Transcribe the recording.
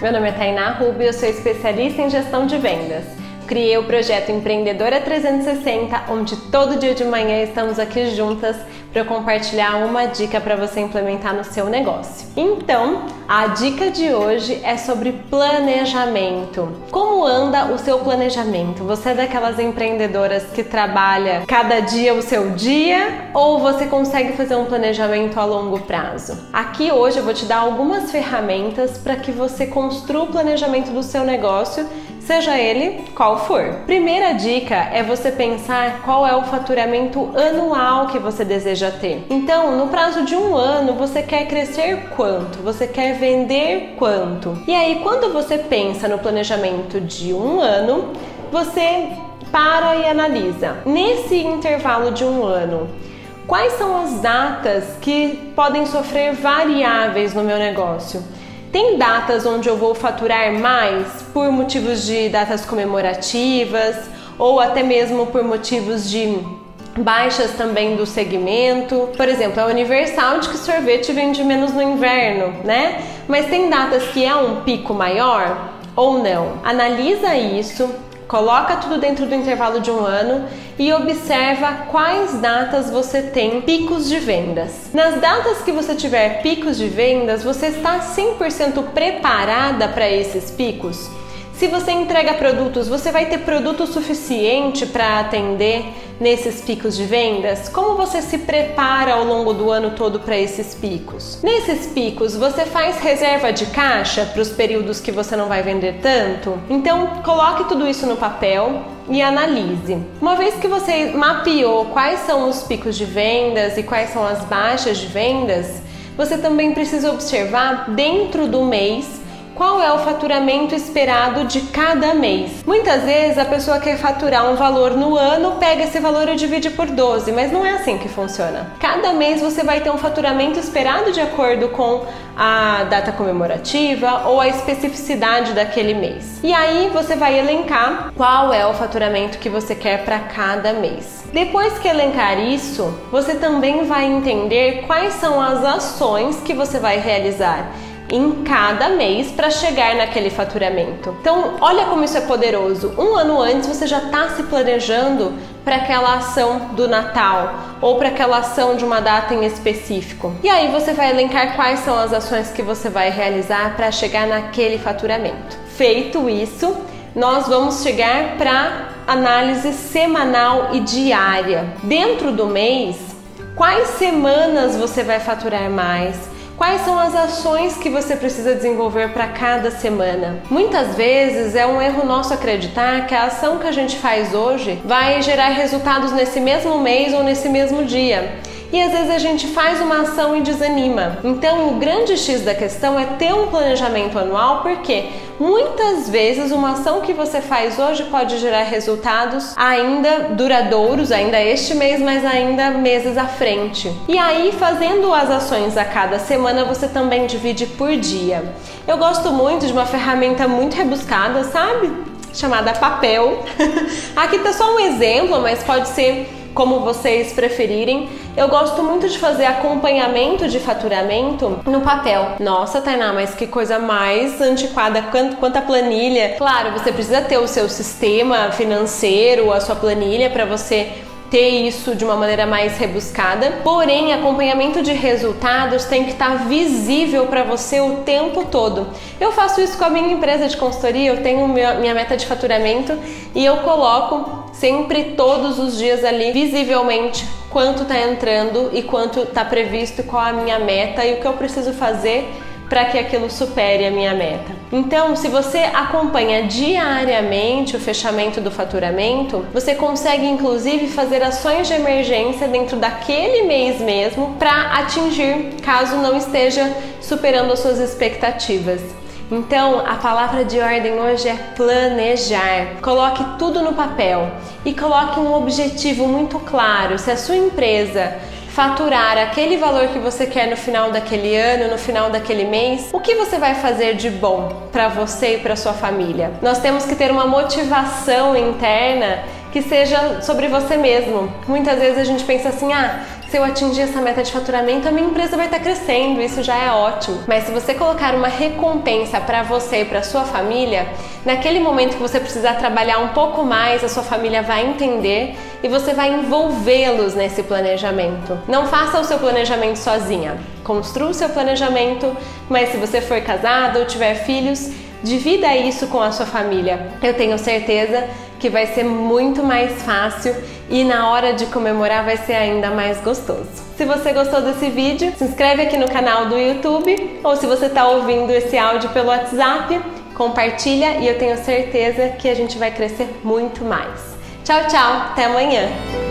Meu nome é Tainá Rubio, eu sou especialista em gestão de vendas. Criei o projeto Empreendedora 360, onde todo dia de manhã estamos aqui juntas para compartilhar uma dica para você implementar no seu negócio. Então, a dica de hoje é sobre planejamento. Como anda o seu planejamento? Você é daquelas empreendedoras que trabalha cada dia o seu dia ou você consegue fazer um planejamento a longo prazo? Aqui hoje eu vou te dar algumas ferramentas para que você construa o planejamento do seu negócio seja ele qual for. Primeira dica é você pensar qual é o faturamento anual que você deseja ter. Então, no prazo de um ano, você quer crescer quanto? Você quer vender quanto? E aí, quando você pensa no planejamento de um ano, você para e analisa. Nesse intervalo de um ano, quais são as datas que podem sofrer variáveis no meu negócio? Tem datas onde eu vou faturar mais por motivos de datas comemorativas ou até mesmo por motivos de baixas também do segmento. Por exemplo, é universal de que sorvete vende menos no inverno, né? Mas tem datas que é um pico maior ou não. Analisa isso, Coloca tudo dentro do intervalo de um ano e observa quais datas você tem picos de vendas. Nas datas que você tiver picos de vendas, você está 100% preparada para esses picos? Se você entrega produtos, você vai ter produto suficiente para atender nesses picos de vendas? Como você se prepara ao longo do ano todo para esses picos? Nesses picos, você faz reserva de caixa para os períodos que você não vai vender tanto? Então, coloque tudo isso no papel e analise. Uma vez que você mapeou quais são os picos de vendas e quais são as baixas de vendas, você também precisa observar dentro do mês qual é o faturamento esperado de cada mês. Muitas vezes a pessoa quer faturar um valor no ano, pega esse valor e divide por 12, mas não é assim que funciona. Cada mês você vai ter um faturamento esperado de acordo com a data comemorativa ou a especificidade daquele mês. E aí você vai elencar qual é o faturamento que você quer para cada mês. Depois que elencar isso, você também vai entender quais são as ações que você vai realizar em cada mês para chegar naquele faturamento. Então, olha como isso é poderoso. Um ano antes você já está se planejando para aquela ação do Natal ou para aquela ação de uma data em específico. E aí você vai elencar quais são as ações que você vai realizar para chegar naquele faturamento. Feito isso, nós vamos chegar para análise semanal e diária. Dentro do mês, quais semanas você vai faturar mais? Quais são as ações que você precisa desenvolver para cada semana? Muitas vezes é um erro nosso acreditar que a ação que a gente faz hoje vai gerar resultados nesse mesmo mês ou nesse mesmo dia e às vezes a gente faz uma ação e desanima. Então, o grande X da questão é ter um planejamento anual, porque muitas vezes uma ação que você faz hoje pode gerar resultados ainda duradouros, ainda este mês, mas ainda meses à frente. E aí, fazendo as ações a cada semana, você também divide por dia. Eu gosto muito de uma ferramenta muito rebuscada, sabe? Chamada papel. Aqui tá só um exemplo, mas pode ser como vocês preferirem. Eu gosto muito de fazer acompanhamento de faturamento no papel. Nossa, Tainá, mas que coisa mais antiquada quanto, quanto a planilha. Claro, você precisa ter o seu sistema financeiro, a sua planilha para você ter isso de uma maneira mais rebuscada. Porém, acompanhamento de resultados tem que estar visível para você o tempo todo. Eu faço isso com a minha empresa de consultoria, eu tenho minha meta de faturamento e eu coloco sempre todos os dias ali visivelmente quanto está entrando e quanto está previsto, qual a minha meta e o que eu preciso fazer para que aquilo supere a minha meta. Então, se você acompanha diariamente o fechamento do faturamento, você consegue inclusive fazer ações de emergência dentro daquele mês mesmo para atingir caso não esteja superando as suas expectativas. Então, a palavra de ordem hoje é planejar. Coloque tudo no papel e coloque um objetivo muito claro. Se a sua empresa faturar aquele valor que você quer no final daquele ano, no final daquele mês, o que você vai fazer de bom para você e para sua família? Nós temos que ter uma motivação interna que seja sobre você mesmo. Muitas vezes a gente pensa assim: ah, se eu atingir essa meta de faturamento, a minha empresa vai estar crescendo, isso já é ótimo. Mas se você colocar uma recompensa para você e para sua família, naquele momento que você precisar trabalhar um pouco mais, a sua família vai entender e você vai envolvê-los nesse planejamento. Não faça o seu planejamento sozinha. Construa o seu planejamento, mas se você for casado ou tiver filhos, divida isso com a sua família. Eu tenho certeza que vai ser muito mais fácil e na hora de comemorar vai ser ainda mais gostoso. Se você gostou desse vídeo, se inscreve aqui no canal do YouTube ou se você está ouvindo esse áudio pelo WhatsApp, compartilha e eu tenho certeza que a gente vai crescer muito mais. Tchau, tchau, até amanhã!